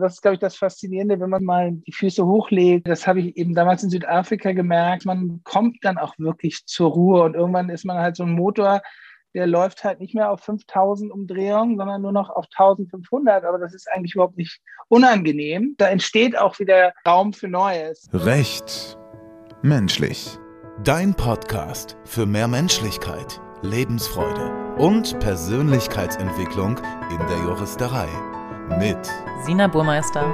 Das ist, glaube ich, das Faszinierende, wenn man mal die Füße hochlegt. Das habe ich eben damals in Südafrika gemerkt. Man kommt dann auch wirklich zur Ruhe und irgendwann ist man halt so ein Motor, der läuft halt nicht mehr auf 5000 Umdrehungen, sondern nur noch auf 1500. Aber das ist eigentlich überhaupt nicht unangenehm. Da entsteht auch wieder Raum für Neues. Recht menschlich. Dein Podcast für mehr Menschlichkeit, Lebensfreude und Persönlichkeitsentwicklung in der Juristerei. Mit Sina Burmeister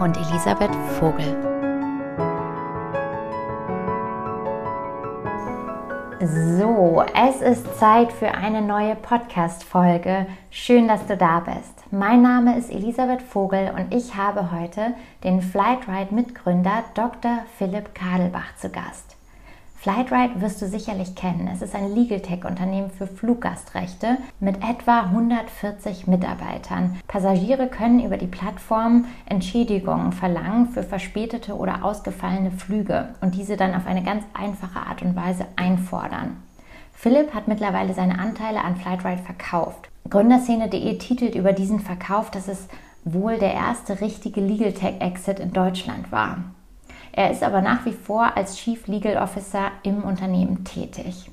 und Elisabeth Vogel. So, es ist Zeit für eine neue Podcast-Folge. Schön, dass du da bist. Mein Name ist Elisabeth Vogel und ich habe heute den Flightride-Mitgründer Dr. Philipp Kadelbach zu Gast. Flightride wirst du sicherlich kennen. Es ist ein Legal Tech-Unternehmen für Fluggastrechte mit etwa 140 Mitarbeitern. Passagiere können über die Plattform Entschädigungen verlangen für verspätete oder ausgefallene Flüge und diese dann auf eine ganz einfache Art und Weise einfordern. Philipp hat mittlerweile seine Anteile an Flightride verkauft. Gründerszene.de titelt über diesen Verkauf, dass es wohl der erste richtige Legal Tech Exit in Deutschland war. Er ist aber nach wie vor als Chief Legal Officer im Unternehmen tätig.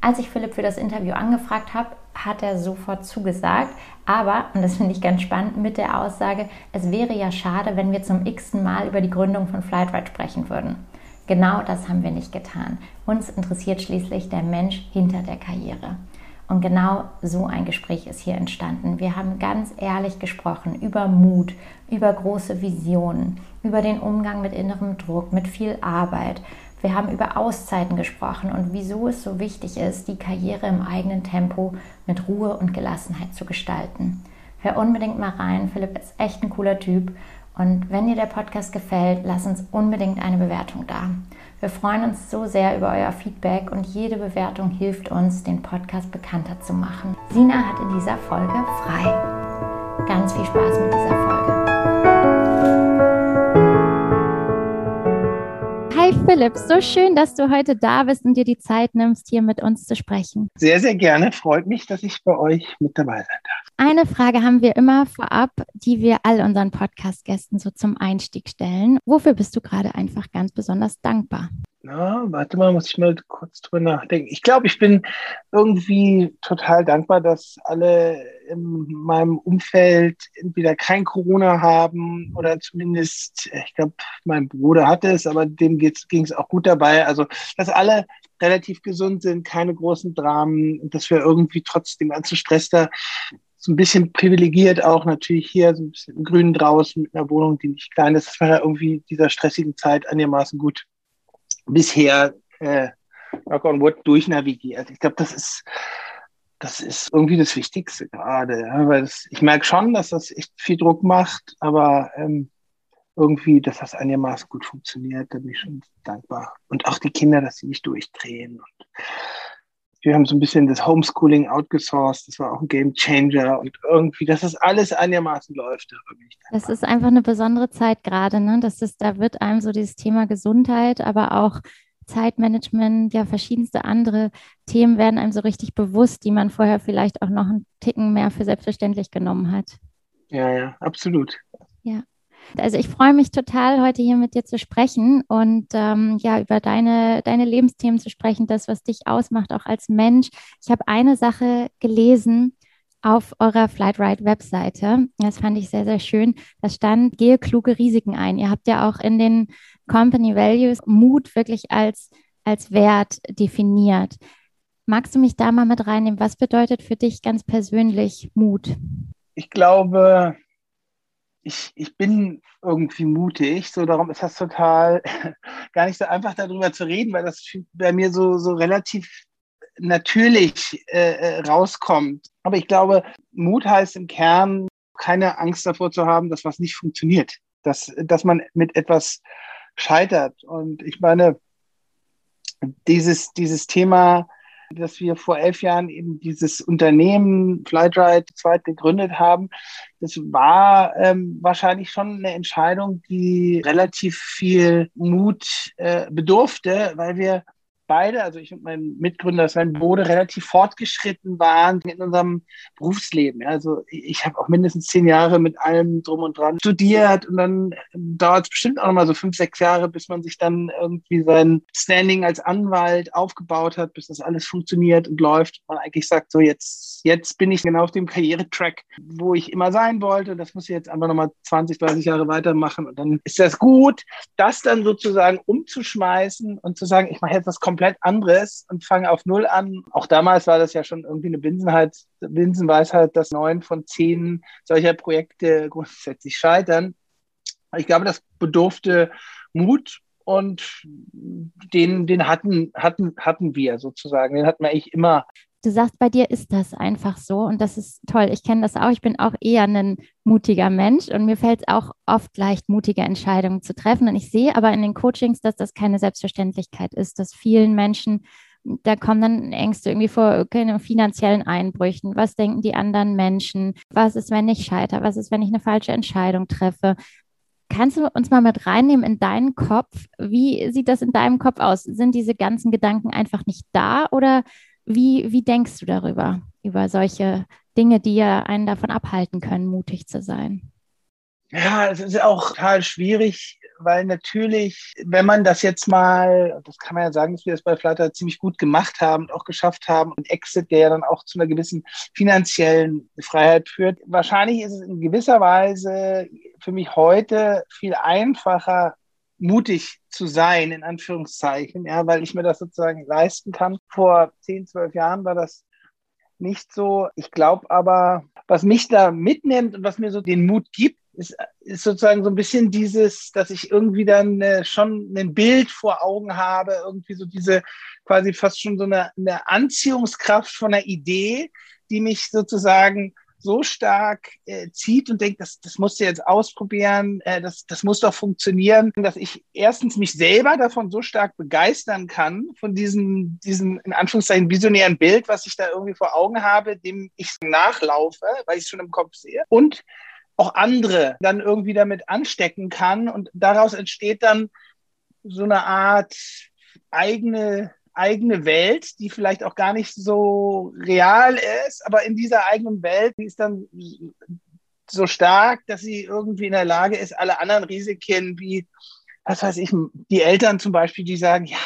Als ich Philipp für das Interview angefragt habe, hat er sofort zugesagt, aber, und das finde ich ganz spannend, mit der Aussage, es wäre ja schade, wenn wir zum x-ten Mal über die Gründung von Flightride sprechen würden. Genau das haben wir nicht getan. Uns interessiert schließlich der Mensch hinter der Karriere. Und genau so ein Gespräch ist hier entstanden. Wir haben ganz ehrlich gesprochen über Mut, über große Visionen, über den Umgang mit innerem Druck, mit viel Arbeit. Wir haben über Auszeiten gesprochen und wieso es so wichtig ist, die Karriere im eigenen Tempo mit Ruhe und Gelassenheit zu gestalten. Hör unbedingt mal rein. Philipp ist echt ein cooler Typ. Und wenn dir der Podcast gefällt, lass uns unbedingt eine Bewertung da. Wir freuen uns so sehr über euer Feedback und jede Bewertung hilft uns, den Podcast bekannter zu machen. Sina hat in dieser Folge frei. Ganz viel Spaß mit dieser Folge. Hi Philipp, so schön, dass du heute da bist und dir die Zeit nimmst, hier mit uns zu sprechen. Sehr, sehr gerne. Freut mich, dass ich bei euch mit dabei sein darf. Eine Frage haben wir immer vorab, die wir all unseren Podcast-Gästen so zum Einstieg stellen. Wofür bist du gerade einfach ganz besonders dankbar? Na, warte mal, muss ich mal kurz drüber nachdenken. Ich glaube, ich bin irgendwie total dankbar, dass alle in meinem Umfeld entweder kein Corona haben oder zumindest, ich glaube, mein Bruder hatte es, aber dem ging es auch gut dabei. Also, dass alle relativ gesund sind, keine großen Dramen und dass wir irgendwie trotz dem ganzen Stress da so ein bisschen privilegiert auch natürlich hier, so ein bisschen im Grünen draußen mit einer Wohnung, die nicht klein ist, dass man da irgendwie dieser stressigen Zeit einigermaßen gut bisher, äh, knock on wood, durchnavigiert. Ich glaube, das ist, das ist irgendwie das Wichtigste gerade, ja, weil ich merke schon, dass das echt viel Druck macht, aber ähm, irgendwie, dass das einigermaßen gut funktioniert, da bin ich schon dankbar. Und auch die Kinder, dass sie nicht durchdrehen und wir haben so ein bisschen das Homeschooling outgesourced. Das war auch ein Game Changer und irgendwie, dass das alles einigermaßen läuft. Das ist einfach eine besondere Zeit gerade, ne? Das ist, da wird einem so dieses Thema Gesundheit, aber auch Zeitmanagement, ja, verschiedenste andere Themen werden einem so richtig bewusst, die man vorher vielleicht auch noch einen Ticken mehr für selbstverständlich genommen hat. Ja, ja, absolut. Ja. Also ich freue mich total, heute hier mit dir zu sprechen und ähm, ja, über deine, deine Lebensthemen zu sprechen, das, was dich ausmacht, auch als Mensch. Ich habe eine Sache gelesen auf eurer Flightride-Webseite. Das fand ich sehr, sehr schön. Da stand, gehe kluge Risiken ein. Ihr habt ja auch in den Company Values Mut wirklich als, als Wert definiert. Magst du mich da mal mit reinnehmen? Was bedeutet für dich ganz persönlich Mut? Ich glaube, ich, ich bin irgendwie mutig. So, darum ist das total gar nicht so einfach, darüber zu reden, weil das bei mir so, so relativ natürlich äh, äh, rauskommt. Aber ich glaube, Mut heißt im Kern, keine Angst davor zu haben, dass was nicht funktioniert, dass, dass man mit etwas scheitert. Und ich meine, dieses, dieses Thema dass wir vor elf Jahren eben dieses Unternehmen Flightride zweit gegründet haben. Das war ähm, wahrscheinlich schon eine Entscheidung, die relativ viel Mut äh, bedurfte, weil wir beide, also ich und mein Mitgründer Sven Bode, relativ fortgeschritten waren in unserem Berufsleben. Also ich habe auch mindestens zehn Jahre mit allem drum und dran studiert und dann dauert es bestimmt auch nochmal so fünf, sechs Jahre, bis man sich dann irgendwie sein Standing als Anwalt aufgebaut hat, bis das alles funktioniert und läuft. Man eigentlich sagt, so jetzt, jetzt bin ich genau auf dem Karrieretrack, wo ich immer sein wollte. Das muss ich jetzt einfach nochmal 20, 30 Jahre weitermachen und dann ist das gut, das dann sozusagen umzuschmeißen und zu sagen, ich mache jetzt was komplett anderes und fange auf Null an. Auch damals war das ja schon irgendwie eine Binsenheit, Binsenweisheit, dass neun von zehn solcher Projekte grundsätzlich scheitern. Ich glaube, das bedurfte Mut und den, den hatten, hatten, hatten wir sozusagen. Den hatten wir eigentlich immer. Du sagst, bei dir ist das einfach so und das ist toll. Ich kenne das auch. Ich bin auch eher ein mutiger Mensch und mir fällt es auch oft leicht, mutige Entscheidungen zu treffen. Und ich sehe aber in den Coachings, dass das keine Selbstverständlichkeit ist, dass vielen Menschen da kommen dann Ängste irgendwie vor okay, finanziellen Einbrüchen. Was denken die anderen Menschen? Was ist, wenn ich scheitere? Was ist, wenn ich eine falsche Entscheidung treffe? Kannst du uns mal mit reinnehmen in deinen Kopf? Wie sieht das in deinem Kopf aus? Sind diese ganzen Gedanken einfach nicht da oder wie, wie denkst du darüber, über solche Dinge, die ja einen davon abhalten können, mutig zu sein? Ja, es ist auch total schwierig, weil natürlich, wenn man das jetzt mal, das kann man ja sagen, dass wir das bei Flutter ziemlich gut gemacht haben und auch geschafft haben und Exit, der ja dann auch zu einer gewissen finanziellen Freiheit führt. Wahrscheinlich ist es in gewisser Weise für mich heute viel einfacher, mutig zu sein, in Anführungszeichen, ja, weil ich mir das sozusagen leisten kann. Vor 10, 12 Jahren war das nicht so. Ich glaube aber, was mich da mitnimmt und was mir so den Mut gibt, ist, ist sozusagen so ein bisschen dieses, dass ich irgendwie dann äh, schon ein Bild vor Augen habe, irgendwie so diese quasi fast schon so eine, eine Anziehungskraft von einer Idee, die mich sozusagen so stark äh, zieht und denkt, das, das musst du jetzt ausprobieren, äh, das, das muss doch funktionieren, dass ich erstens mich selber davon so stark begeistern kann, von diesem, diesem in Anführungszeichen visionären Bild, was ich da irgendwie vor Augen habe, dem ich nachlaufe, weil ich es schon im Kopf sehe. Und auch andere dann irgendwie damit anstecken kann. Und daraus entsteht dann so eine Art eigene eigene Welt, die vielleicht auch gar nicht so real ist, aber in dieser eigenen Welt, die ist dann so stark, dass sie irgendwie in der Lage ist, alle anderen Risiken wie, was weiß ich, die Eltern zum Beispiel, die sagen, ja,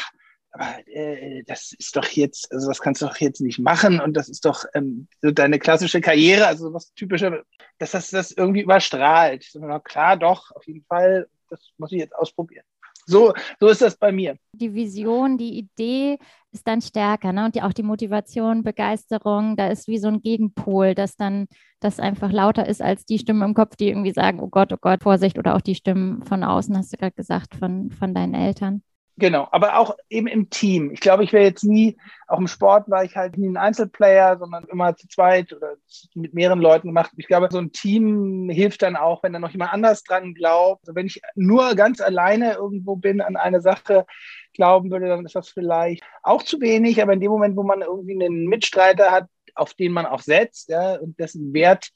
aber äh, das ist doch jetzt, also das kannst du doch jetzt nicht machen und das ist doch ähm, so deine klassische Karriere, also was typische, dass das das irgendwie überstrahlt. Klar, doch, auf jeden Fall, das muss ich jetzt ausprobieren. So, so ist das bei mir. Die Vision, die Idee ist dann stärker, ne? Und die, auch die Motivation, Begeisterung, da ist wie so ein Gegenpol, dass dann das einfach lauter ist als die Stimmen im Kopf, die irgendwie sagen, oh Gott, oh Gott, Vorsicht, oder auch die Stimmen von außen, hast du gerade gesagt, von, von deinen Eltern. Genau, aber auch eben im Team. Ich glaube, ich wäre jetzt nie, auch im Sport war ich halt nie ein Einzelplayer, sondern immer zu zweit oder mit mehreren Leuten gemacht. Ich glaube, so ein Team hilft dann auch, wenn da noch jemand anders dran glaubt. Also wenn ich nur ganz alleine irgendwo bin an eine Sache glauben würde, dann ist das vielleicht auch zu wenig. Aber in dem Moment, wo man irgendwie einen Mitstreiter hat, auf den man auch setzt, ja, und dessen Wert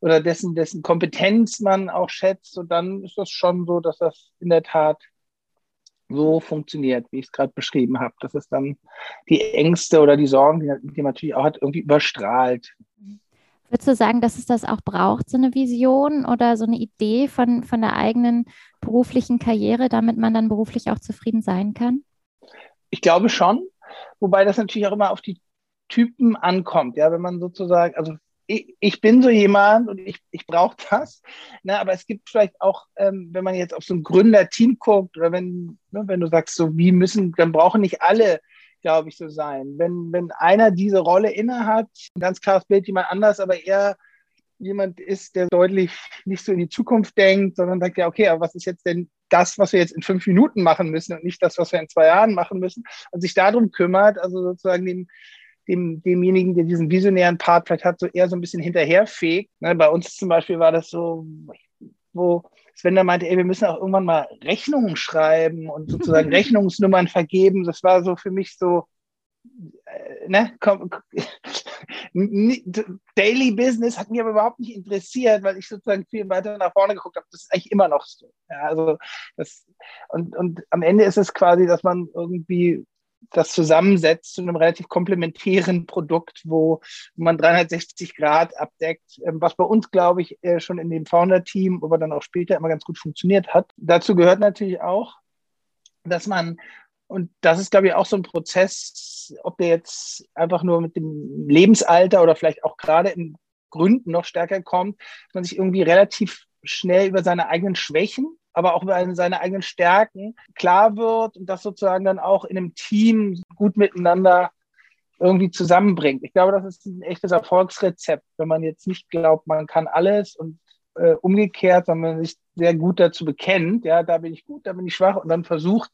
oder dessen, dessen Kompetenz man auch schätzt, und dann ist das schon so, dass das in der Tat so funktioniert, wie ich es gerade beschrieben habe. Das ist dann die Ängste oder die Sorgen, die, die man natürlich auch hat, irgendwie überstrahlt. Würdest du sagen, dass es das auch braucht, so eine Vision oder so eine Idee von, von der eigenen beruflichen Karriere, damit man dann beruflich auch zufrieden sein kann? Ich glaube schon, wobei das natürlich auch immer auf die Typen ankommt. Ja, wenn man sozusagen, also ich, ich bin so jemand und ich, ich brauche das. Ne, aber es gibt vielleicht auch, ähm, wenn man jetzt auf so ein Gründerteam guckt oder wenn, ne, wenn du sagst, so wie müssen, dann brauchen nicht alle, glaube ich, so sein. Wenn, wenn einer diese Rolle innehat, ein ganz klares Bild, jemand anders, aber eher jemand ist, der deutlich nicht so in die Zukunft denkt, sondern sagt, ja, okay, aber was ist jetzt denn das, was wir jetzt in fünf Minuten machen müssen und nicht das, was wir in zwei Jahren machen müssen und sich darum kümmert, also sozusagen den, dem, demjenigen, der diesen visionären Part vielleicht hat, so eher so ein bisschen hinterherfegt. Ne, bei uns zum Beispiel war das so, wo Sven da meinte, ey, wir müssen auch irgendwann mal Rechnungen schreiben und sozusagen Rechnungsnummern vergeben. Das war so für mich so, äh, ne, komm, Daily Business hat mich aber überhaupt nicht interessiert, weil ich sozusagen viel weiter nach vorne geguckt habe. Das ist eigentlich immer noch so. Ja, also das, und, und am Ende ist es quasi, dass man irgendwie das zusammensetzt zu einem relativ komplementären Produkt, wo man 360 Grad abdeckt, ähm, was bei uns, glaube ich, äh, schon in dem Founder-Team, aber dann auch später immer ganz gut funktioniert hat. Dazu gehört natürlich auch, dass man und das ist, glaube ich, auch so ein Prozess, ob der jetzt einfach nur mit dem Lebensalter oder vielleicht auch gerade in Gründen noch stärker kommt, dass man sich irgendwie relativ schnell über seine eigenen Schwächen, aber auch über seine eigenen Stärken klar wird und das sozusagen dann auch in einem Team gut miteinander irgendwie zusammenbringt. Ich glaube, das ist ein echtes Erfolgsrezept, wenn man jetzt nicht glaubt, man kann alles und äh, umgekehrt, sondern man sich sehr gut dazu bekennt, ja, da bin ich gut, da bin ich schwach und dann versucht,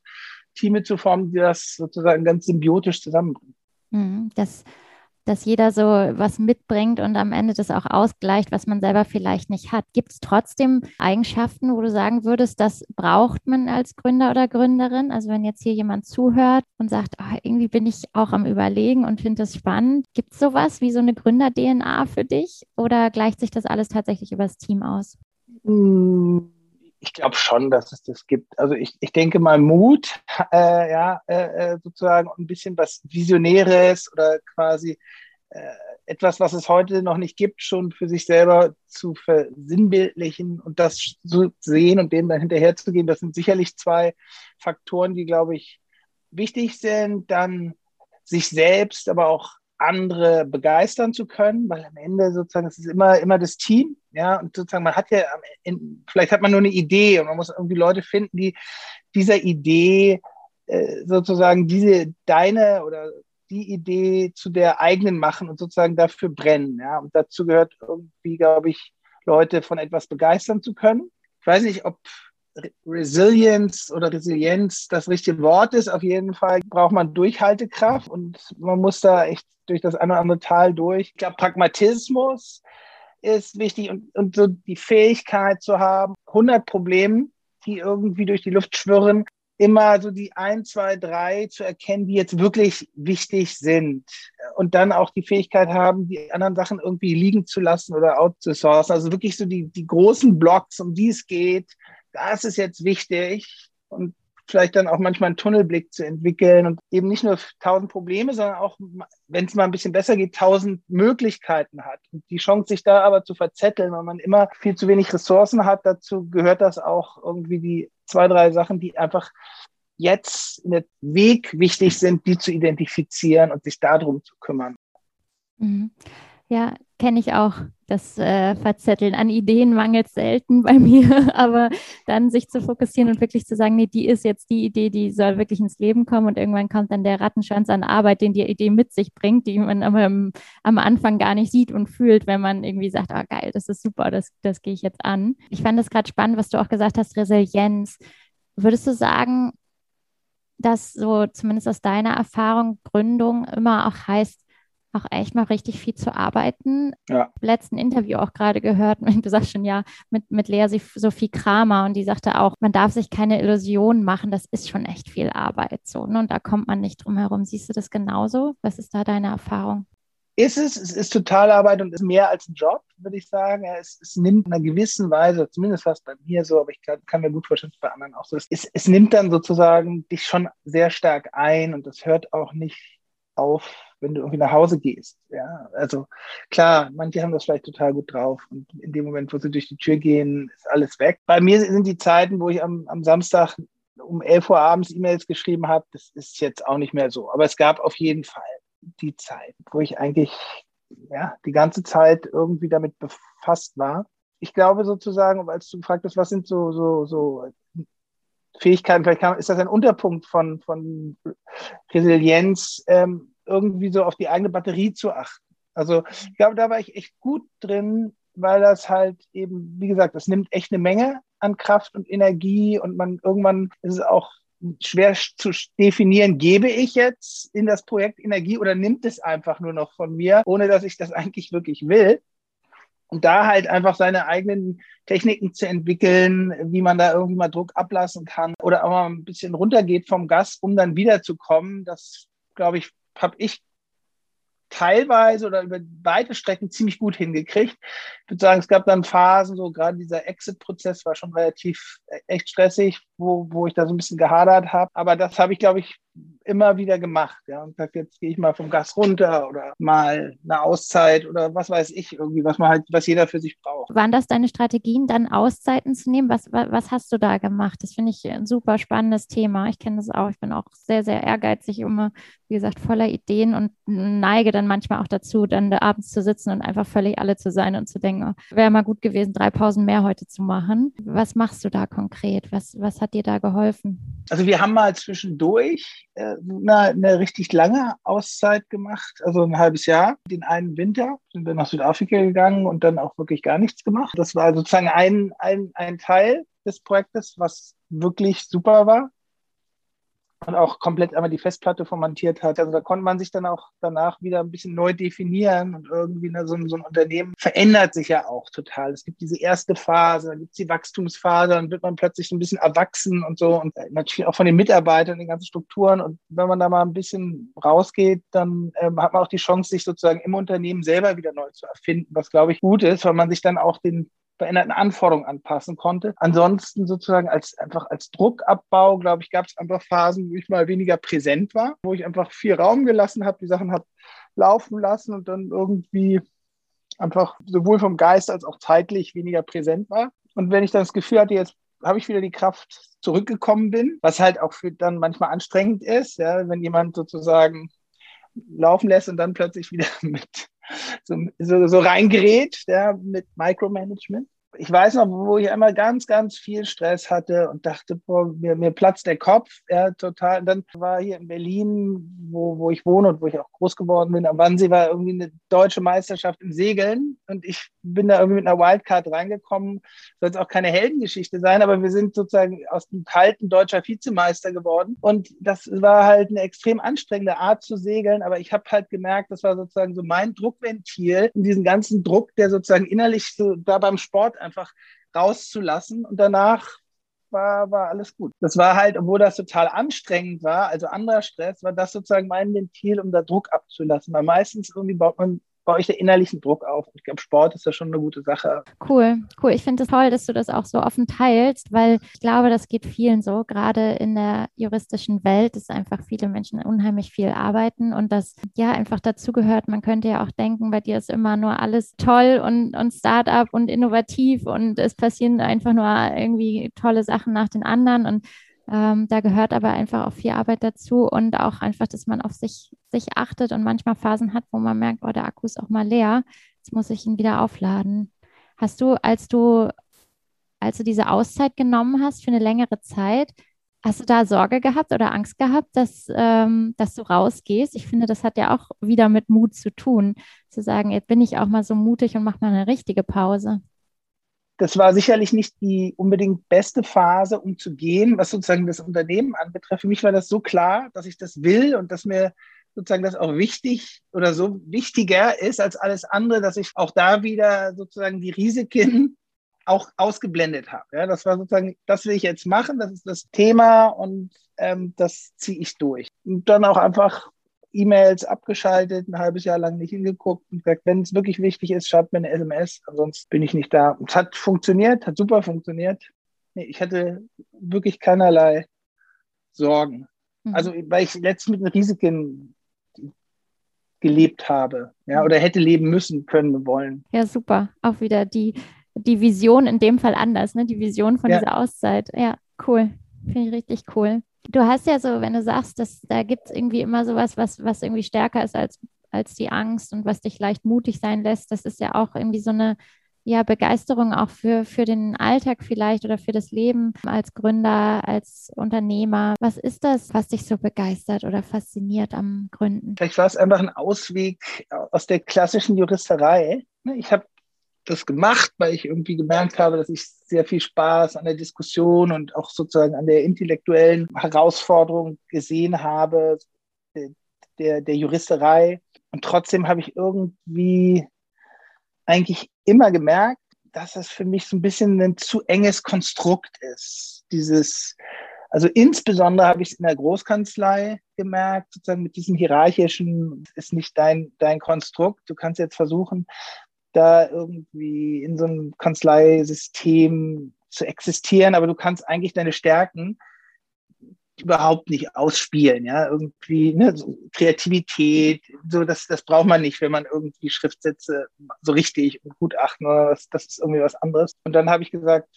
Teams zu formen, die das sozusagen ganz symbiotisch zusammenbringen. Mhm, das dass jeder so was mitbringt und am Ende das auch ausgleicht, was man selber vielleicht nicht hat. Gibt es trotzdem Eigenschaften, wo du sagen würdest, das braucht man als Gründer oder Gründerin? Also wenn jetzt hier jemand zuhört und sagt, oh, irgendwie bin ich auch am Überlegen und finde das spannend, gibt es sowas wie so eine Gründer-DNA für dich oder gleicht sich das alles tatsächlich übers Team aus? Hm ich glaube schon, dass es das gibt. Also ich, ich denke mal Mut, äh, ja, äh, äh, sozusagen ein bisschen was Visionäres oder quasi äh, etwas, was es heute noch nicht gibt, schon für sich selber zu versinnbildlichen und das zu sehen und dem dann hinterher zu gehen. Das sind sicherlich zwei Faktoren, die, glaube ich, wichtig sind. Dann sich selbst, aber auch andere begeistern zu können, weil am Ende sozusagen, es ist immer, immer das Team, ja, und sozusagen, man hat ja, vielleicht hat man nur eine Idee und man muss irgendwie Leute finden, die dieser Idee äh, sozusagen diese, deine oder die Idee zu der eigenen machen und sozusagen dafür brennen, ja, und dazu gehört irgendwie, glaube ich, Leute von etwas begeistern zu können. Ich weiß nicht, ob Resilience oder Resilienz das richtige Wort ist. Auf jeden Fall braucht man Durchhaltekraft und man muss da echt durch das eine oder andere Tal durch. Ich glaube, Pragmatismus ist wichtig und, und so die Fähigkeit zu haben, 100 Probleme, die irgendwie durch die Luft schwirren, immer so die ein, zwei, drei zu erkennen, die jetzt wirklich wichtig sind. Und dann auch die Fähigkeit haben, die anderen Sachen irgendwie liegen zu lassen oder outzusourcen. Also wirklich so die, die großen Blocks, um die es geht, das ist jetzt wichtig und vielleicht dann auch manchmal einen Tunnelblick zu entwickeln und eben nicht nur tausend Probleme, sondern auch, wenn es mal ein bisschen besser geht, tausend Möglichkeiten hat. Und die Chance, sich da aber zu verzetteln, weil man immer viel zu wenig Ressourcen hat, dazu gehört das auch irgendwie die zwei, drei Sachen, die einfach jetzt in der Weg wichtig sind, die zu identifizieren und sich darum zu kümmern. Mhm. Ja, kenne ich auch. Das äh, Verzetteln an Ideen mangelt selten bei mir, aber dann sich zu fokussieren und wirklich zu sagen, nee, die ist jetzt die Idee, die soll wirklich ins Leben kommen und irgendwann kommt dann der Rattenschwanz an Arbeit, den die Idee mit sich bringt, die man aber am, am Anfang gar nicht sieht und fühlt, wenn man irgendwie sagt, oh geil, das ist super, das, das gehe ich jetzt an. Ich fand das gerade spannend, was du auch gesagt hast, Resilienz. Würdest du sagen, dass so zumindest aus deiner Erfahrung Gründung immer auch heißt, auch echt mal richtig viel zu arbeiten. Ja. Letzten Interview auch gerade gehört, du sagst schon ja, mit, mit Lea Sophie Kramer und die sagte auch, man darf sich keine Illusionen machen, das ist schon echt viel Arbeit so. Ne? Und da kommt man nicht drum herum. Siehst du das genauso? Was ist da deine Erfahrung? Ist es, es ist total Arbeit und ist mehr als ein Job, würde ich sagen. Es, es nimmt in einer gewissen Weise, zumindest fast bei mir so, aber ich kann, kann mir gut vorstellen, dass bei anderen auch so ist. Es, es nimmt dann sozusagen dich schon sehr stark ein und das hört auch nicht auf wenn du irgendwie nach Hause gehst. Ja, also klar, manche haben das vielleicht total gut drauf und in dem Moment, wo sie durch die Tür gehen, ist alles weg. Bei mir sind die Zeiten, wo ich am, am Samstag um 11 Uhr abends E-Mails geschrieben habe, das ist jetzt auch nicht mehr so. Aber es gab auf jeden Fall die Zeit, wo ich eigentlich ja, die ganze Zeit irgendwie damit befasst war. Ich glaube sozusagen, als du gefragt hast, was sind so, so, so Fähigkeiten, vielleicht kann, ist das ein Unterpunkt von, von Resilienz, ähm, irgendwie so auf die eigene Batterie zu achten. Also ich glaube, da war ich echt gut drin, weil das halt eben, wie gesagt, das nimmt echt eine Menge an Kraft und Energie und man irgendwann ist es auch schwer zu definieren, gebe ich jetzt in das Projekt Energie oder nimmt es einfach nur noch von mir, ohne dass ich das eigentlich wirklich will. Und da halt einfach seine eigenen Techniken zu entwickeln, wie man da irgendwie mal Druck ablassen kann oder auch mal ein bisschen runtergeht vom Gas, um dann wiederzukommen, das glaube ich, habe ich teilweise oder über weite Strecken ziemlich gut hingekriegt. Ich würde sagen, es gab dann Phasen, so gerade dieser Exit-Prozess war schon relativ äh, echt stressig, wo, wo ich da so ein bisschen gehadert habe. Aber das habe ich, glaube ich, immer wieder gemacht. Ja, und sag, jetzt gehe ich mal vom Gas runter oder mal eine Auszeit oder was weiß ich, irgendwie, was man halt, was jeder für sich braucht. Waren das deine Strategien, dann Auszeiten zu nehmen? Was, was, was hast du da gemacht? Das finde ich ein super spannendes Thema. Ich kenne das auch. Ich bin auch sehr, sehr ehrgeizig, immer, wie gesagt, voller Ideen und neige dann manchmal auch dazu, dann da abends zu sitzen und einfach völlig alle zu sein und zu denken, oh, wäre mal gut gewesen, drei Pausen mehr heute zu machen. Was machst du da konkret? Was, was hat dir da geholfen? Also wir haben mal zwischendurch eine, eine, richtig lange Auszeit gemacht, also ein halbes Jahr. Den einen Winter sind wir nach Südafrika gegangen und dann auch wirklich gar nichts gemacht. Das war sozusagen ein, ein, ein Teil des Projektes, was wirklich super war und auch komplett einmal die Festplatte formantiert hat. Also da konnte man sich dann auch danach wieder ein bisschen neu definieren und irgendwie ne, so, so, ein Unternehmen verändert sich ja auch total. Es gibt diese erste Phase, dann gibt es die Wachstumsphase, dann wird man plötzlich ein bisschen erwachsen und so und natürlich auch von den Mitarbeitern, den ganzen Strukturen und wenn man da mal ein bisschen rausgeht, dann ähm, hat man auch die Chance, sich sozusagen im Unternehmen selber wieder neu zu erfinden, was glaube ich gut ist, weil man sich dann auch den veränderten Anforderungen anpassen konnte. Ansonsten sozusagen als einfach als Druckabbau, glaube ich, gab es einfach Phasen, wo ich mal weniger präsent war, wo ich einfach viel Raum gelassen habe, die Sachen habe laufen lassen und dann irgendwie einfach sowohl vom Geist als auch zeitlich weniger präsent war. Und wenn ich dann das Gefühl hatte, jetzt habe ich wieder die Kraft zurückgekommen bin, was halt auch für dann manchmal anstrengend ist, ja, wenn jemand sozusagen laufen lässt und dann plötzlich wieder mit so, so, so reingerät ja, mit Micromanagement ich weiß noch, wo ich einmal ganz, ganz viel Stress hatte und dachte, boah, mir, mir platzt der Kopf, ja, total. Und dann war hier in Berlin, wo, wo ich wohne und wo ich auch groß geworden bin, am Wannsee war irgendwie eine deutsche Meisterschaft im Segeln und ich bin da irgendwie mit einer Wildcard reingekommen. Soll jetzt auch keine Heldengeschichte sein, aber wir sind sozusagen aus dem kalten deutscher Vizemeister geworden und das war halt eine extrem anstrengende Art zu segeln, aber ich habe halt gemerkt, das war sozusagen so mein Druckventil in diesen ganzen Druck, der sozusagen innerlich so da beim Sport einfach rauszulassen und danach war, war alles gut. Das war halt, obwohl das total anstrengend war, also anderer Stress, war das sozusagen mein Ventil, um da Druck abzulassen. Weil meistens irgendwie baut man baue ich da innerlichen Druck auf. Ich glaube, Sport ist ja schon eine gute Sache. Cool, cool. Ich finde es toll, dass du das auch so offen teilst, weil ich glaube, das geht vielen so, gerade in der juristischen Welt, dass einfach viele Menschen unheimlich viel arbeiten und das ja einfach dazugehört. Man könnte ja auch denken, bei dir ist immer nur alles toll und, und Startup und innovativ und es passieren einfach nur irgendwie tolle Sachen nach den anderen und ähm, da gehört aber einfach auch viel Arbeit dazu und auch einfach, dass man auf sich, sich achtet und manchmal Phasen hat, wo man merkt, oh, der Akku ist auch mal leer, jetzt muss ich ihn wieder aufladen. Hast du, als du, als du diese Auszeit genommen hast für eine längere Zeit, hast du da Sorge gehabt oder Angst gehabt, dass, ähm, dass du rausgehst? Ich finde, das hat ja auch wieder mit Mut zu tun, zu sagen, jetzt bin ich auch mal so mutig und mache mal eine richtige Pause das war sicherlich nicht die unbedingt beste Phase, um zu gehen, was sozusagen das Unternehmen anbetrifft. Für mich war das so klar, dass ich das will und dass mir sozusagen das auch wichtig oder so wichtiger ist als alles andere, dass ich auch da wieder sozusagen die Risiken auch ausgeblendet habe. Ja, das war sozusagen, das will ich jetzt machen, das ist das Thema und ähm, das ziehe ich durch. Und dann auch einfach E-Mails abgeschaltet, ein halbes Jahr lang nicht hingeguckt und gesagt, wenn es wirklich wichtig ist, schreibt mir eine SMS, ansonsten bin ich nicht da. Es hat funktioniert, hat super funktioniert. Ich hatte wirklich keinerlei Sorgen. Mhm. Also, weil ich letztens mit Risiken gelebt habe, ja, mhm. oder hätte leben müssen, können, wollen. Ja, super. Auch wieder die, die Vision in dem Fall anders, ne? Die Vision von ja. dieser Auszeit. Ja, cool. Finde ich richtig cool. Du hast ja so, wenn du sagst, dass da gibt es irgendwie immer sowas, was, was irgendwie stärker ist als, als die Angst und was dich leicht mutig sein lässt, das ist ja auch irgendwie so eine ja, Begeisterung auch für, für den Alltag vielleicht oder für das Leben als Gründer, als Unternehmer. Was ist das, was dich so begeistert oder fasziniert am Gründen? Vielleicht war es einfach ein Ausweg aus der klassischen Juristerei. Ich habe das gemacht, weil ich irgendwie gemerkt habe, dass ich sehr viel Spaß an der Diskussion und auch sozusagen an der intellektuellen Herausforderung gesehen habe, der, der, der Juristerei. Und trotzdem habe ich irgendwie eigentlich immer gemerkt, dass es für mich so ein bisschen ein zu enges Konstrukt ist. Dieses, also insbesondere habe ich es in der Großkanzlei gemerkt, sozusagen mit diesem hierarchischen, ist nicht dein, dein Konstrukt. Du kannst jetzt versuchen, da irgendwie in so einem Kanzleisystem zu existieren, aber du kannst eigentlich deine Stärken überhaupt nicht ausspielen, ja, irgendwie ne, so Kreativität, so das, das braucht man nicht, wenn man irgendwie Schriftsätze so richtig und gutachten oder das, das ist irgendwie was anderes. Und dann habe ich gesagt,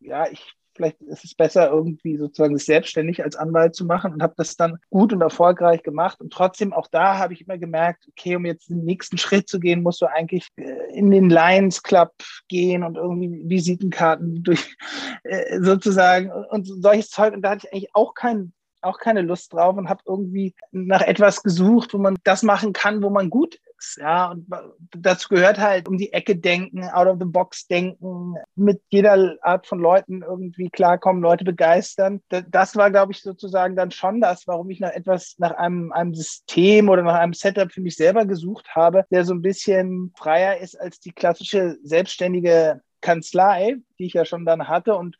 ja, ich vielleicht ist es besser, irgendwie sozusagen sich selbstständig als Anwalt zu machen und habe das dann gut und erfolgreich gemacht. Und trotzdem, auch da habe ich immer gemerkt, okay, um jetzt den nächsten Schritt zu gehen, musst du eigentlich äh, in den Lions Club gehen und irgendwie Visitenkarten durch äh, sozusagen und solches Zeug. Und da hatte ich eigentlich auch keinen auch keine Lust drauf und habe irgendwie nach etwas gesucht, wo man das machen kann, wo man gut ist. Ja, und dazu gehört halt um die Ecke denken, out of the box denken, mit jeder Art von Leuten irgendwie klarkommen, Leute begeistern. Das war, glaube ich, sozusagen dann schon das, warum ich nach etwas, nach einem, einem System oder nach einem Setup für mich selber gesucht habe, der so ein bisschen freier ist als die klassische selbstständige Kanzlei, die ich ja schon dann hatte und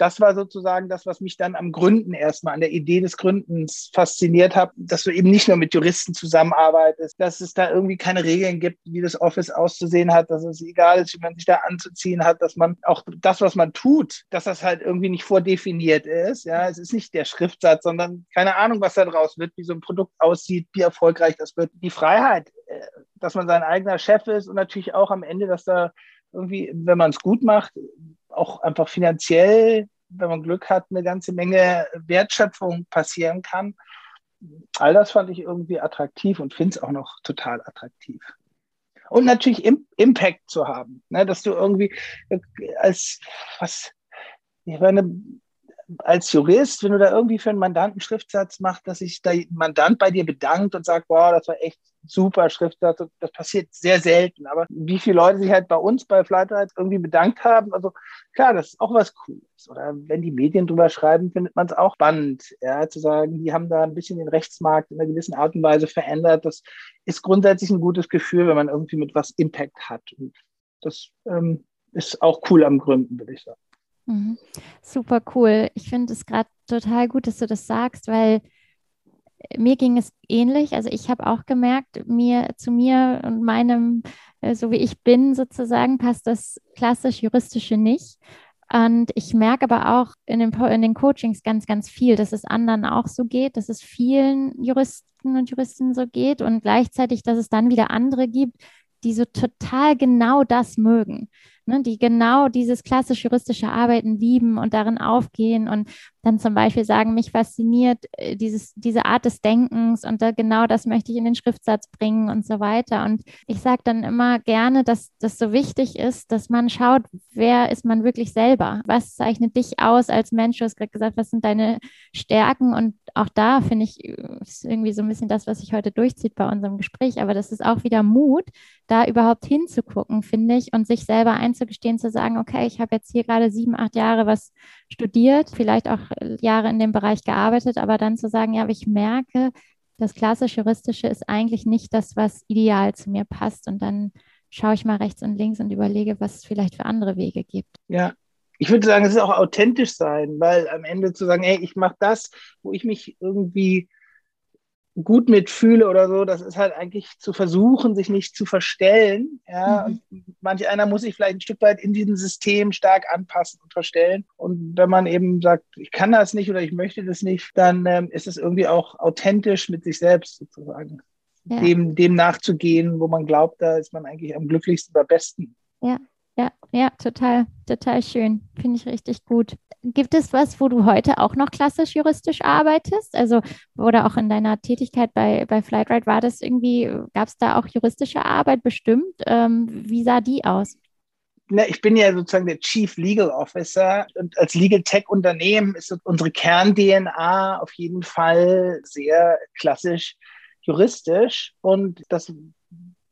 das war sozusagen das, was mich dann am Gründen erstmal, an der Idee des Gründens fasziniert hat, dass du eben nicht nur mit Juristen zusammenarbeitest, dass es da irgendwie keine Regeln gibt, wie das Office auszusehen hat, dass es egal ist, wie man sich da anzuziehen hat, dass man auch das, was man tut, dass das halt irgendwie nicht vordefiniert ist. Ja, es ist nicht der Schriftsatz, sondern keine Ahnung, was da draus wird, wie so ein Produkt aussieht, wie erfolgreich das wird. Die Freiheit, äh, dass man sein eigener Chef ist und natürlich auch am Ende, dass da irgendwie, wenn man es gut macht, auch einfach finanziell, wenn man Glück hat, eine ganze Menge Wertschöpfung passieren kann. All das fand ich irgendwie attraktiv und finde es auch noch total attraktiv. Und natürlich Impact zu haben, ne, dass du irgendwie als was, ich meine, als Jurist, wenn du da irgendwie für einen Mandanten Schriftsatz machst, dass sich der Mandant bei dir bedankt und sagt, wow, das war echt super Schriftsatz, das passiert sehr selten. Aber wie viele Leute sich halt bei uns bei Flightrides irgendwie bedankt haben, also klar, das ist auch was Cooles. Oder wenn die Medien drüber schreiben, findet man es auch spannend, ja, zu sagen, die haben da ein bisschen den Rechtsmarkt in einer gewissen Art und Weise verändert. Das ist grundsätzlich ein gutes Gefühl, wenn man irgendwie mit was Impact hat. Und das ähm, ist auch cool am Gründen, würde ich sagen. Mhm. Super cool. Ich finde es gerade total gut, dass du das sagst, weil mir ging es ähnlich. Also ich habe auch gemerkt, mir zu mir und meinem, äh, so wie ich bin sozusagen, passt das klassisch juristische nicht. Und ich merke aber auch in den, in den Coachings ganz, ganz viel, dass es anderen auch so geht, dass es vielen Juristen und Juristinnen so geht und gleichzeitig, dass es dann wieder andere gibt, die so total genau das mögen ne, die genau dieses klassisch juristische Arbeiten lieben und darin aufgehen und dann zum Beispiel sagen, mich fasziniert äh, dieses, diese Art des Denkens und da genau das möchte ich in den Schriftsatz bringen und so weiter. Und ich sage dann immer gerne, dass das so wichtig ist, dass man schaut, wer ist man wirklich selber? Was zeichnet dich aus als Mensch? Du hast gerade gesagt, was sind deine Stärken? Und auch da finde ich, ist irgendwie so ein bisschen das, was sich heute durchzieht bei unserem Gespräch. Aber das ist auch wieder Mut, da überhaupt hinzugucken, finde ich, und sich selber einzugestehen, zu sagen, okay, ich habe jetzt hier gerade sieben, acht Jahre was studiert, vielleicht auch Jahre in dem Bereich gearbeitet, aber dann zu sagen, ja, aber ich merke, das klassisch juristische ist eigentlich nicht das, was ideal zu mir passt. Und dann schaue ich mal rechts und links und überlege, was es vielleicht für andere Wege gibt. Ja, ich würde sagen, es ist auch authentisch sein, weil am Ende zu sagen, hey, ich mache das, wo ich mich irgendwie gut mitfühle oder so, das ist halt eigentlich zu versuchen, sich nicht zu verstellen. Ja, mhm. und manch einer muss sich vielleicht ein Stück weit in diesem System stark anpassen und verstellen. Und wenn man eben sagt, ich kann das nicht oder ich möchte das nicht, dann ähm, ist es irgendwie auch authentisch mit sich selbst sozusagen. Ja. Dem, dem nachzugehen, wo man glaubt, da ist man eigentlich am glücklichsten oder besten. Ja, ja, ja, total, total schön. Finde ich richtig gut. Gibt es was, wo du heute auch noch klassisch juristisch arbeitest? Also, oder auch in deiner Tätigkeit bei, bei Flightride war das irgendwie, gab es da auch juristische Arbeit bestimmt? Ähm, wie sah die aus? Na, ich bin ja sozusagen der Chief Legal Officer und als Legal Tech Unternehmen ist unsere Kern-DNA auf jeden Fall sehr klassisch juristisch. Und das,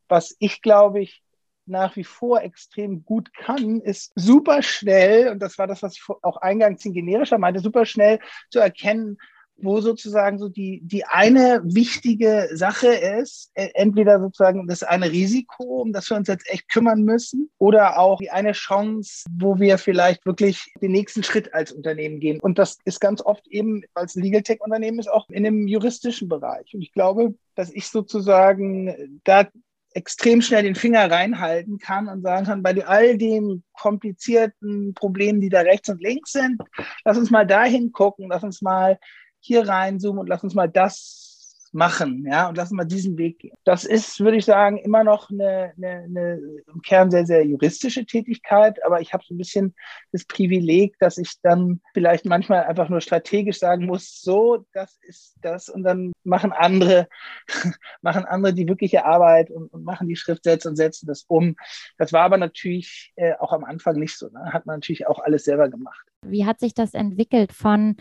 was ich glaube ich nach wie vor extrem gut kann, ist super schnell, und das war das, was ich auch eingangs in generischer meinte, super schnell zu erkennen, wo sozusagen so die, die eine wichtige Sache ist, e, entweder sozusagen das eine Risiko, um das wir uns jetzt echt kümmern müssen, oder auch die eine Chance, wo wir vielleicht wirklich den nächsten Schritt als Unternehmen gehen. Und das ist ganz oft eben, als Legal Tech Unternehmen ist, auch in dem juristischen Bereich. Und ich glaube, dass ich sozusagen da extrem schnell den Finger reinhalten kann und sagen kann, bei all den komplizierten Problemen, die da rechts und links sind, lass uns mal dahin gucken, lass uns mal hier reinzoomen und lass uns mal das machen, ja, und lassen wir diesen Weg gehen. Das ist, würde ich sagen, immer noch eine, eine, eine im Kern sehr, sehr juristische Tätigkeit, aber ich habe so ein bisschen das Privileg, dass ich dann vielleicht manchmal einfach nur strategisch sagen muss, so, das ist das, und dann machen andere, machen andere die wirkliche Arbeit und, und machen die Schriftsätze und setzen das um. Das war aber natürlich äh, auch am Anfang nicht so. Ne? Hat man natürlich auch alles selber gemacht. Wie hat sich das entwickelt von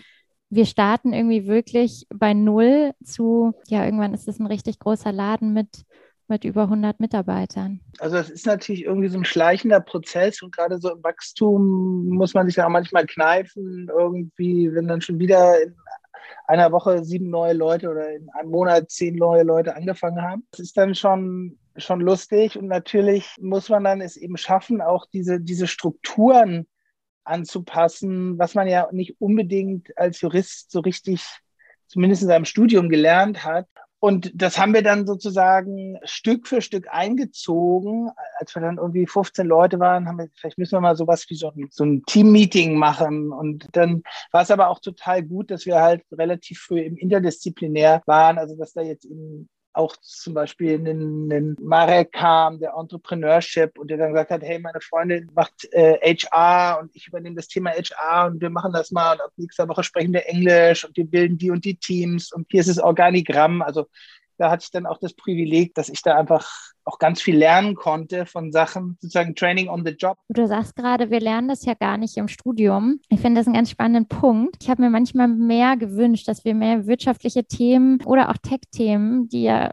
wir starten irgendwie wirklich bei Null zu, ja, irgendwann ist es ein richtig großer Laden mit, mit über 100 Mitarbeitern. Also es ist natürlich irgendwie so ein schleichender Prozess und gerade so im Wachstum muss man sich ja auch manchmal kneifen, irgendwie, wenn dann schon wieder in einer Woche sieben neue Leute oder in einem Monat zehn neue Leute angefangen haben. Das ist dann schon schon lustig und natürlich muss man dann es eben schaffen, auch diese, diese Strukturen anzupassen, was man ja nicht unbedingt als Jurist so richtig, zumindest in seinem Studium gelernt hat. Und das haben wir dann sozusagen Stück für Stück eingezogen. Als wir dann irgendwie 15 Leute waren, haben wir, vielleicht müssen wir mal sowas wie so ein, so ein Team-Meeting machen. Und dann war es aber auch total gut, dass wir halt relativ früh im Interdisziplinär waren. Also, dass da jetzt in auch zum Beispiel einen, einen Marek kam, der Entrepreneurship und der dann gesagt hat, hey, meine Freundin macht äh, HR und ich übernehme das Thema HR und wir machen das mal und ab nächster Woche sprechen wir Englisch und wir bilden die und die Teams und hier ist das Organigramm. Also da hatte ich dann auch das Privileg, dass ich da einfach auch ganz viel lernen konnte von Sachen, sozusagen Training on the Job. Du sagst gerade, wir lernen das ja gar nicht im Studium. Ich finde das einen ganz spannenden Punkt. Ich habe mir manchmal mehr gewünscht, dass wir mehr wirtschaftliche Themen oder auch Tech-Themen, die ja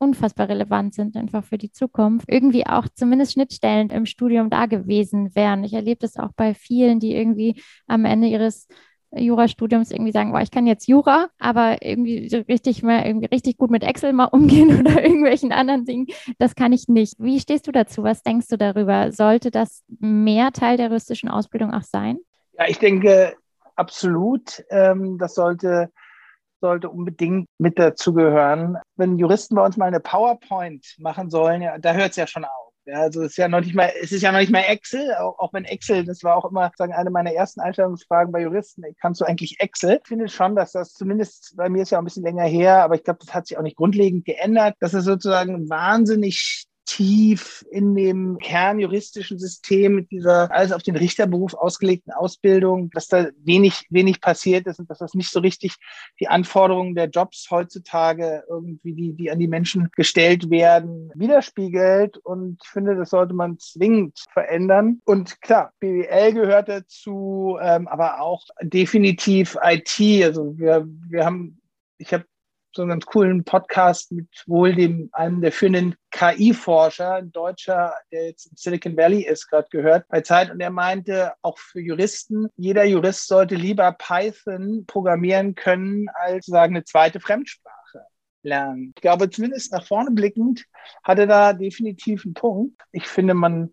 unfassbar relevant sind, einfach für die Zukunft, irgendwie auch zumindest schnittstellend im Studium da gewesen wären. Ich erlebe das auch bei vielen, die irgendwie am Ende ihres Jurastudiums irgendwie sagen, boah, ich kann jetzt Jura, aber irgendwie richtig mal irgendwie richtig gut mit Excel mal umgehen oder irgendwelchen anderen Dingen, das kann ich nicht. Wie stehst du dazu? Was denkst du darüber? Sollte das mehr Teil der juristischen Ausbildung auch sein? Ja, ich denke absolut. Ähm, das sollte sollte unbedingt mit dazugehören. Wenn Juristen bei uns mal eine PowerPoint machen sollen, ja, da hört es ja schon auf. Ja, also es ist ja noch nicht mal, es ist ja noch nicht mal Excel, auch, auch wenn Excel, das war auch immer sagen eine meiner ersten Einstellungsfragen bei Juristen, kannst du eigentlich Excel? Ich finde schon, dass das zumindest bei mir ist ja auch ein bisschen länger her, aber ich glaube, das hat sich auch nicht grundlegend geändert, dass es sozusagen wahnsinnig tief in dem kernjuristischen System mit dieser alles auf den Richterberuf ausgelegten Ausbildung, dass da wenig, wenig passiert ist und dass das nicht so richtig die Anforderungen der Jobs heutzutage irgendwie, die, die an die Menschen gestellt werden, widerspiegelt. Und ich finde, das sollte man zwingend verändern. Und klar, BWL gehört dazu, ähm, aber auch definitiv IT. Also wir, wir haben ich habe so einen ganz coolen Podcast mit wohl dem einem der führenden KI-Forscher, ein Deutscher, der jetzt in Silicon Valley ist, gerade gehört bei Zeit. Und er meinte, auch für Juristen, jeder Jurist sollte lieber Python programmieren können, als sagen eine zweite Fremdsprache lernen. Ich glaube, zumindest nach vorne blickend hatte da definitiv einen Punkt. Ich finde, man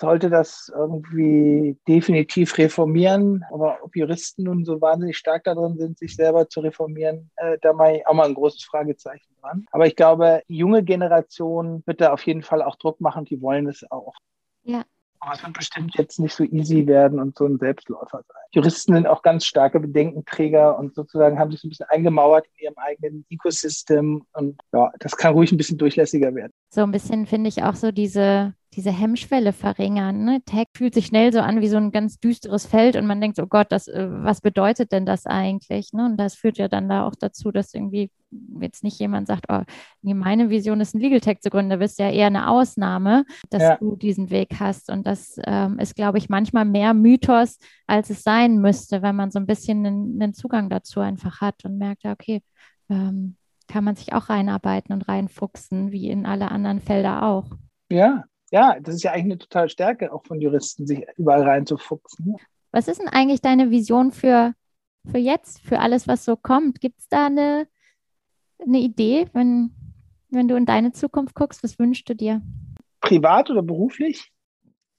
sollte das irgendwie definitiv reformieren. Aber ob Juristen nun so wahnsinnig stark darin sind, sich selber zu reformieren, äh, da mache ich auch mal ein großes Fragezeichen dran. Aber ich glaube, die junge Generation wird da auf jeden Fall auch Druck machen, die wollen es auch. Ja. Aber es wird bestimmt jetzt nicht so easy werden und so ein Selbstläufer sein. Juristen sind auch ganz starke Bedenkenträger und sozusagen haben sich ein bisschen eingemauert in ihrem eigenen Ecosystem. Und ja, das kann ruhig ein bisschen durchlässiger werden. So ein bisschen finde ich auch so diese diese Hemmschwelle verringern. Ne? Tech fühlt sich schnell so an wie so ein ganz düsteres Feld und man denkt, oh Gott, das, äh, was bedeutet denn das eigentlich? Ne? Und das führt ja dann da auch dazu, dass irgendwie jetzt nicht jemand sagt, oh, meine Vision ist ein Legal Tech zu gründen. Da bist du ja eher eine Ausnahme, dass ja. du diesen Weg hast. Und das ähm, ist, glaube ich, manchmal mehr Mythos, als es sein müsste, wenn man so ein bisschen einen, einen Zugang dazu einfach hat und merkt, ja, okay, ähm, kann man sich auch reinarbeiten und reinfuchsen, wie in alle anderen Felder auch. Ja, ja, das ist ja eigentlich eine totale Stärke auch von Juristen, sich überall reinzufuchsen. Was ist denn eigentlich deine Vision für, für jetzt, für alles, was so kommt? Gibt es da eine, eine Idee, wenn, wenn du in deine Zukunft guckst? Was wünschst du dir? Privat oder beruflich?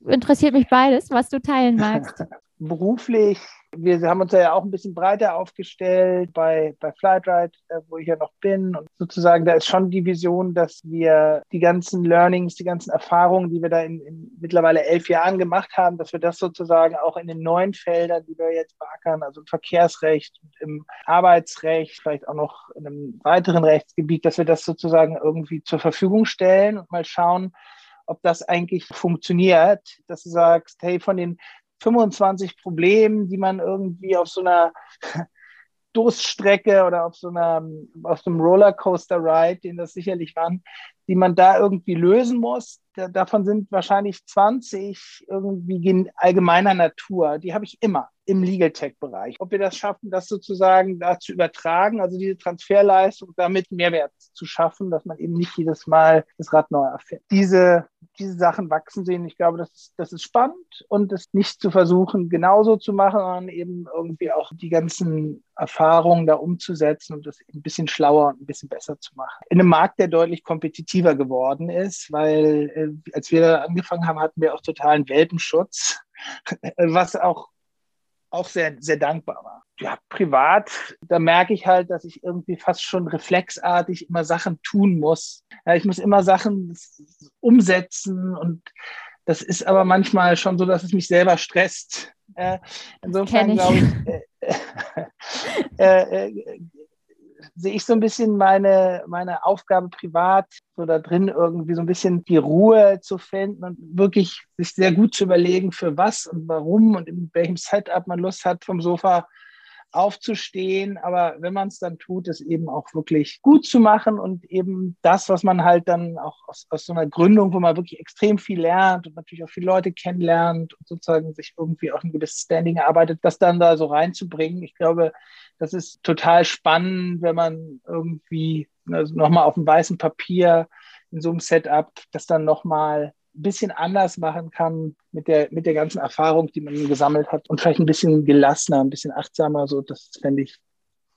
Interessiert mich beides, was du teilen magst. beruflich wir haben uns ja auch ein bisschen breiter aufgestellt bei, bei Flightride, äh, wo ich ja noch bin. Und sozusagen, da ist schon die Vision, dass wir die ganzen Learnings, die ganzen Erfahrungen, die wir da in, in mittlerweile elf Jahren gemacht haben, dass wir das sozusagen auch in den neuen Feldern, die wir jetzt beackern, also Verkehrsrecht, im Arbeitsrecht, vielleicht auch noch in einem weiteren Rechtsgebiet, dass wir das sozusagen irgendwie zur Verfügung stellen und mal schauen, ob das eigentlich funktioniert, dass du sagst, hey, von den 25 Problemen, die man irgendwie auf so einer Durststrecke oder auf so einer, auf so einem Rollercoaster-Ride, den das sicherlich waren, die man da irgendwie lösen muss. Da, davon sind wahrscheinlich 20 irgendwie allgemeiner Natur. Die habe ich immer im Legal Tech-Bereich. Ob wir das schaffen, das sozusagen da zu übertragen, also diese Transferleistung damit Mehrwert zu schaffen, dass man eben nicht jedes Mal das Rad neu erfährt. Diese, diese Sachen wachsen sehen. Ich glaube, das ist, das ist spannend und es nicht zu versuchen, genauso zu machen, sondern eben irgendwie auch die ganzen Erfahrungen da umzusetzen und das ein bisschen schlauer und ein bisschen besser zu machen. In einem Markt, der deutlich kompetitiver geworden ist, weil äh, als wir da angefangen haben, hatten wir auch totalen Welpenschutz, was auch auch sehr, sehr dankbar war. Ja, privat, da merke ich halt, dass ich irgendwie fast schon reflexartig immer Sachen tun muss. Ja, ich muss immer Sachen umsetzen und das ist aber manchmal schon so, dass es mich selber stresst. Äh, insofern glaube ich, äh, äh, äh, sehe ich so ein bisschen meine, meine Aufgabe privat, so da drin irgendwie so ein bisschen die Ruhe zu finden und wirklich sich sehr gut zu überlegen, für was und warum und in welchem Setup man Lust hat, vom Sofa aufzustehen. Aber wenn man es dann tut, es eben auch wirklich gut zu machen und eben das, was man halt dann auch aus, aus so einer Gründung, wo man wirklich extrem viel lernt und natürlich auch viele Leute kennenlernt und sozusagen sich irgendwie auch ein gewisses Standing erarbeitet, das dann da so reinzubringen. Ich glaube, das ist total spannend, wenn man irgendwie also nochmal auf dem weißen Papier in so einem Setup das dann nochmal ein bisschen anders machen kann mit der, mit der ganzen Erfahrung, die man gesammelt hat und vielleicht ein bisschen gelassener, ein bisschen achtsamer. So, das fände ich,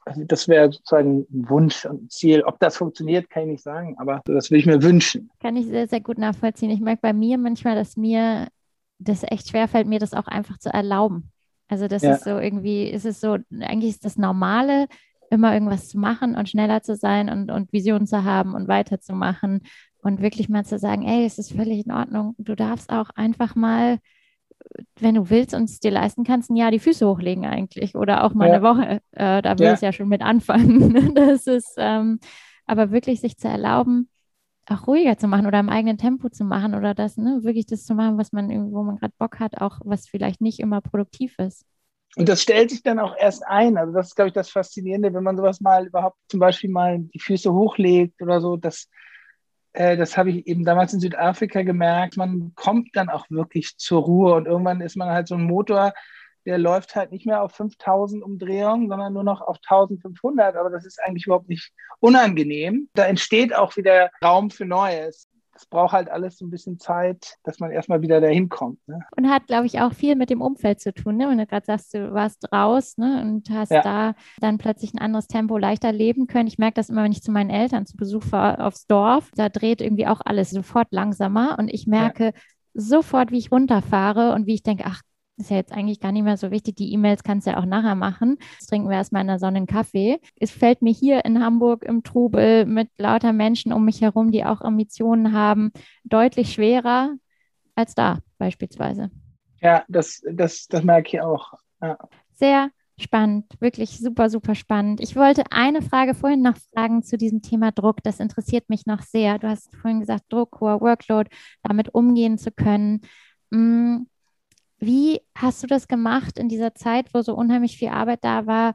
also das wäre sozusagen ein Wunsch und ein Ziel. Ob das funktioniert, kann ich nicht sagen, aber das würde ich mir wünschen. Kann ich sehr, sehr gut nachvollziehen. Ich merke bei mir manchmal, dass mir das echt schwerfällt, mir das auch einfach zu erlauben. Also das ja. ist so irgendwie, ist es so, eigentlich ist das Normale, immer irgendwas zu machen und schneller zu sein und, und Visionen zu haben und weiterzumachen und wirklich mal zu sagen, ey, es ist völlig in Ordnung. Du darfst auch einfach mal, wenn du willst und es dir leisten kannst, ein Jahr die Füße hochlegen eigentlich oder auch mal ja. eine Woche. Äh, da will ja. es ja schon mit anfangen. das ist, ähm, aber wirklich sich zu erlauben, auch ruhiger zu machen oder im eigenen Tempo zu machen oder das, ne, wirklich das zu machen, was man irgendwo man gerade Bock hat, auch was vielleicht nicht immer produktiv ist. Und das stellt sich dann auch erst ein. Also das ist, glaube ich, das Faszinierende, wenn man sowas mal überhaupt zum Beispiel mal die Füße hochlegt oder so. Das, äh, das habe ich eben damals in Südafrika gemerkt. Man kommt dann auch wirklich zur Ruhe und irgendwann ist man halt so ein Motor, der läuft halt nicht mehr auf 5000 Umdrehungen, sondern nur noch auf 1500. Aber das ist eigentlich überhaupt nicht unangenehm. Da entsteht auch wieder Raum für Neues. Es braucht halt alles so ein bisschen Zeit, dass man erstmal wieder dahin kommt. Ne? Und hat, glaube ich, auch viel mit dem Umfeld zu tun. Ne? Wenn du gerade sagst, du warst raus ne? und hast ja. da dann plötzlich ein anderes Tempo leichter leben können. Ich merke das immer, wenn ich zu meinen Eltern zu Besuch fahre aufs Dorf. Da dreht irgendwie auch alles sofort langsamer. Und ich merke, ja sofort, wie ich runterfahre und wie ich denke, ach ist ja jetzt eigentlich gar nicht mehr so wichtig. Die E-Mails kannst du ja auch nachher machen. Jetzt trinken wir erstmal in der Sonne einen Kaffee. Es fällt mir hier in Hamburg im Trubel mit lauter Menschen um mich herum, die auch Ambitionen haben, deutlich schwerer als da beispielsweise. Ja, das, das, das merke ich auch. Ja. Sehr spannend, wirklich super, super spannend. Ich wollte eine Frage vorhin noch fragen zu diesem Thema Druck. Das interessiert mich noch sehr. Du hast vorhin gesagt, Druck, hoher Workload, damit umgehen zu können. Hm wie hast du das gemacht in dieser Zeit, wo so unheimlich viel Arbeit da war,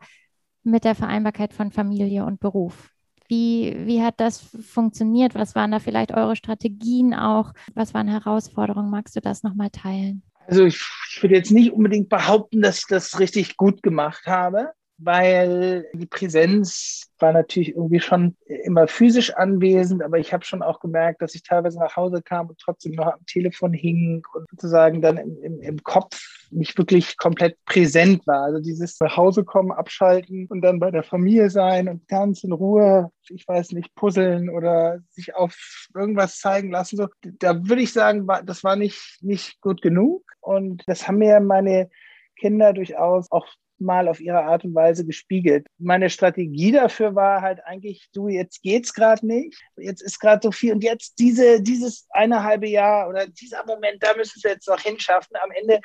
mit der Vereinbarkeit von Familie und Beruf? Wie, wie hat das funktioniert? Was waren da vielleicht eure Strategien auch? Was waren Herausforderungen? Magst du das nochmal teilen? Also ich, ich würde jetzt nicht unbedingt behaupten, dass ich das richtig gut gemacht habe weil die Präsenz war natürlich irgendwie schon immer physisch anwesend, aber ich habe schon auch gemerkt, dass ich teilweise nach Hause kam und trotzdem noch am Telefon hing und sozusagen dann im, im, im Kopf nicht wirklich komplett präsent war. Also dieses nach Hause kommen, abschalten und dann bei der Familie sein und ganz in Ruhe, ich weiß nicht, puzzeln oder sich auf irgendwas zeigen lassen. So, da würde ich sagen, das war nicht, nicht gut genug. Und das haben mir meine Kinder durchaus auch Mal auf ihre Art und Weise gespiegelt. Meine Strategie dafür war halt eigentlich, du, jetzt geht's gerade nicht, jetzt ist gerade so viel und jetzt diese, dieses eine halbe Jahr oder dieser Moment, da müssen wir jetzt noch hinschaffen. Am Ende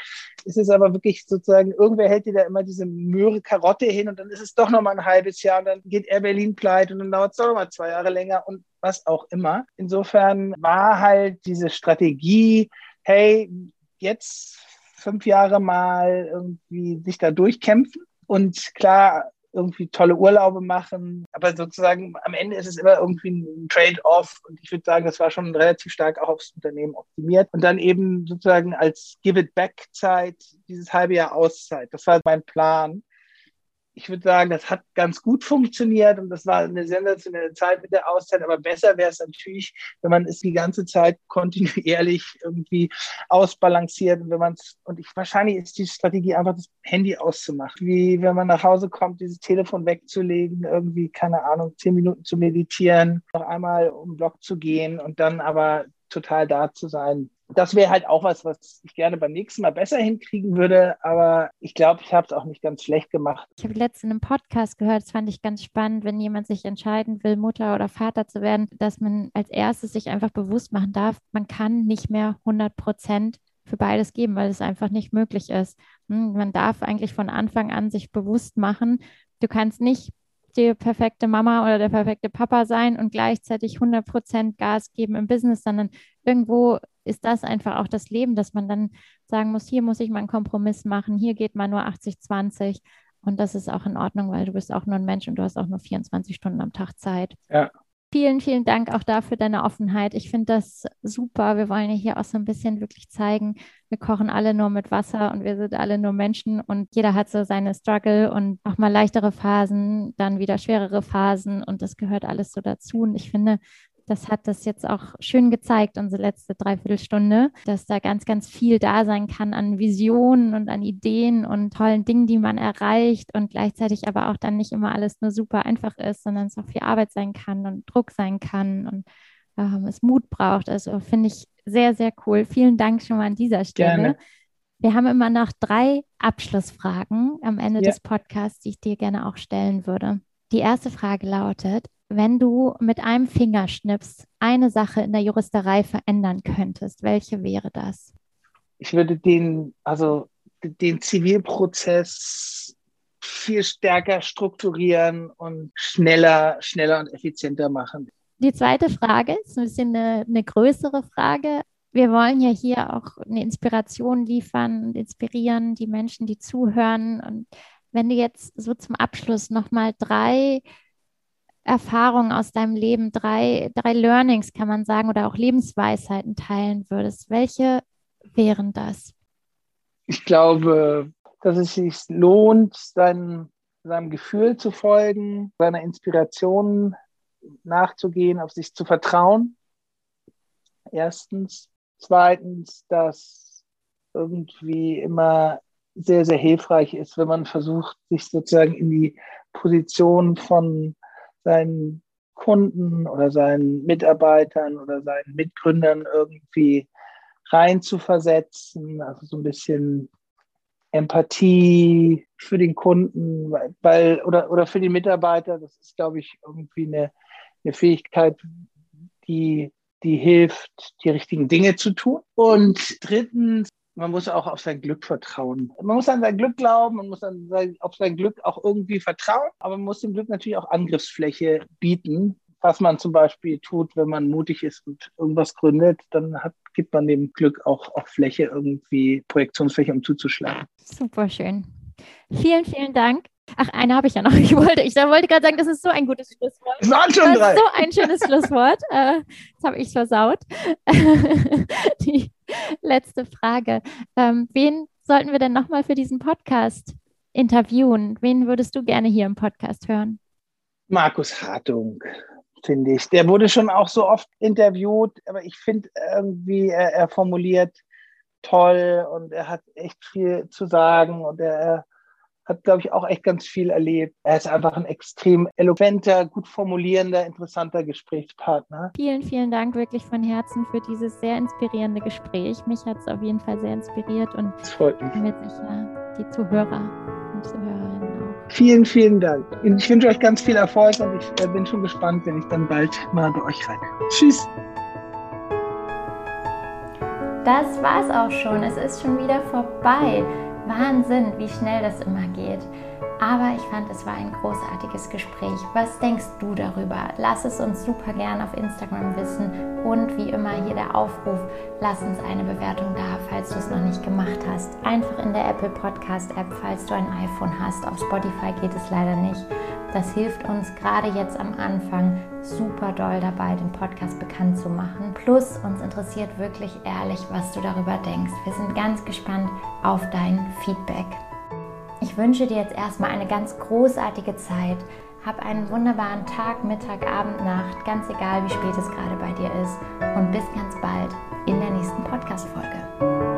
ist es aber wirklich sozusagen, irgendwer hält dir da immer diese Möhre Karotte hin und dann ist es doch noch mal ein halbes Jahr und dann geht Air Berlin pleite und dann dauert es doch noch mal zwei Jahre länger und was auch immer. Insofern war halt diese Strategie, hey, jetzt fünf Jahre mal irgendwie sich da durchkämpfen und klar irgendwie tolle Urlaube machen. Aber sozusagen am Ende ist es immer irgendwie ein Trade-off. Und ich würde sagen, das war schon relativ stark auch aufs Unternehmen optimiert. Und dann eben sozusagen als Give-it-back-Zeit dieses halbe Jahr Auszeit. Das war mein Plan ich würde sagen, das hat ganz gut funktioniert und das war eine sensationelle Zeit mit der Auszeit. Aber besser wäre es natürlich, wenn man es die ganze Zeit kontinuierlich irgendwie ausbalanciert und wenn man es, und ich, wahrscheinlich ist die Strategie einfach das Handy auszumachen. Wie wenn man nach Hause kommt, dieses Telefon wegzulegen, irgendwie, keine Ahnung, zehn Minuten zu meditieren, noch einmal um den Block zu gehen und dann aber total da zu sein das wäre halt auch was, was ich gerne beim nächsten Mal besser hinkriegen würde. Aber ich glaube, ich habe es auch nicht ganz schlecht gemacht. Ich habe letztens in einem Podcast gehört, das fand ich ganz spannend, wenn jemand sich entscheiden will, Mutter oder Vater zu werden, dass man als erstes sich einfach bewusst machen darf, man kann nicht mehr 100 Prozent für beides geben, weil es einfach nicht möglich ist. Hm, man darf eigentlich von Anfang an sich bewusst machen, du kannst nicht die perfekte Mama oder der perfekte Papa sein und gleichzeitig 100% Gas geben im Business, sondern irgendwo ist das einfach auch das Leben, dass man dann sagen muss, hier muss ich mal einen Kompromiss machen, hier geht man nur 80-20 und das ist auch in Ordnung, weil du bist auch nur ein Mensch und du hast auch nur 24 Stunden am Tag Zeit. Ja. Vielen, vielen Dank auch dafür deine Offenheit. Ich finde das super. Wir wollen ja hier auch so ein bisschen wirklich zeigen, wir kochen alle nur mit Wasser und wir sind alle nur Menschen und jeder hat so seine Struggle und auch mal leichtere Phasen, dann wieder schwerere Phasen und das gehört alles so dazu. Und ich finde, das hat das jetzt auch schön gezeigt, unsere letzte Dreiviertelstunde, dass da ganz, ganz viel da sein kann an Visionen und an Ideen und tollen Dingen, die man erreicht und gleichzeitig aber auch dann nicht immer alles nur super einfach ist, sondern es auch viel Arbeit sein kann und Druck sein kann und ähm, es Mut braucht. Also finde ich sehr, sehr cool. Vielen Dank schon mal an dieser Stelle. Gerne. Wir haben immer noch drei Abschlussfragen am Ende ja. des Podcasts, die ich dir gerne auch stellen würde. Die erste Frage lautet, wenn du mit einem Fingerschnips eine Sache in der Juristerei verändern könntest, welche wäre das? Ich würde den, also den Zivilprozess viel stärker strukturieren und schneller, schneller und effizienter machen. Die zweite Frage ist ein bisschen eine, eine größere Frage. Wir wollen ja hier auch eine Inspiration liefern und inspirieren die Menschen, die zuhören. Und wenn du jetzt so zum Abschluss nochmal drei Erfahrungen aus deinem Leben, drei, drei Learnings, kann man sagen, oder auch Lebensweisheiten teilen würdest, welche wären das? Ich glaube, dass es sich lohnt, sein, seinem Gefühl zu folgen, seiner Inspiration nachzugehen, auf sich zu vertrauen. Erstens. Zweitens, dass irgendwie immer sehr, sehr hilfreich ist, wenn man versucht, sich sozusagen in die Position von seinen Kunden oder seinen Mitarbeitern oder seinen Mitgründern irgendwie rein zu versetzen, also so ein bisschen Empathie für den Kunden, weil oder oder für die Mitarbeiter, das ist glaube ich irgendwie eine, eine Fähigkeit, die die hilft, die richtigen Dinge zu tun. Und drittens man muss auch auf sein Glück vertrauen. Man muss an sein Glück glauben, man muss an sein, auf sein Glück auch irgendwie vertrauen, aber man muss dem Glück natürlich auch Angriffsfläche bieten. Was man zum Beispiel tut, wenn man mutig ist und irgendwas gründet, dann hat, gibt man dem Glück auch, auch Fläche, irgendwie Projektionsfläche, um zuzuschlagen. Super schön. Vielen, vielen Dank. Ach, eine habe ich ja noch. Ich wollte, ich wollte gerade sagen, das ist so ein gutes Schlusswort. Das waren schon drei. Das ist so ein schönes Schlusswort. Äh, jetzt habe ich es versaut. Die letzte Frage. Ähm, wen sollten wir denn nochmal für diesen Podcast interviewen? Wen würdest du gerne hier im Podcast hören? Markus Hartung, finde ich. Der wurde schon auch so oft interviewt, aber ich finde irgendwie, er, er formuliert toll und er hat echt viel zu sagen und er, hat, glaube ich, auch echt ganz viel erlebt. Er ist einfach ein extrem eloquenter, gut formulierender, interessanter Gesprächspartner. Vielen, vielen Dank wirklich von Herzen für dieses sehr inspirierende Gespräch. Mich hat es auf jeden Fall sehr inspiriert und das freut mich. mit sicher die Zuhörer und Zuhörerinnen. Vielen, vielen Dank. Ich wünsche euch ganz viel Erfolg und ich äh, bin schon gespannt, wenn ich dann bald mal bei euch rein. Tschüss. Das war's auch schon. Es ist schon wieder vorbei. Wahnsinn, wie schnell das immer geht. Aber ich fand, es war ein großartiges Gespräch. Was denkst du darüber? Lass es uns super gern auf Instagram wissen. Und wie immer hier der Aufruf, lass uns eine Bewertung da, falls du es noch nicht gemacht hast. Einfach in der Apple Podcast App, falls du ein iPhone hast. Auf Spotify geht es leider nicht. Das hilft uns gerade jetzt am Anfang super doll dabei, den Podcast bekannt zu machen. Plus uns interessiert wirklich ehrlich, was du darüber denkst. Wir sind ganz gespannt auf dein Feedback. Ich wünsche dir jetzt erstmal eine ganz großartige Zeit. Hab einen wunderbaren Tag, Mittag, Abend, Nacht, ganz egal wie spät es gerade bei dir ist. Und bis ganz bald in der nächsten Podcast-Folge.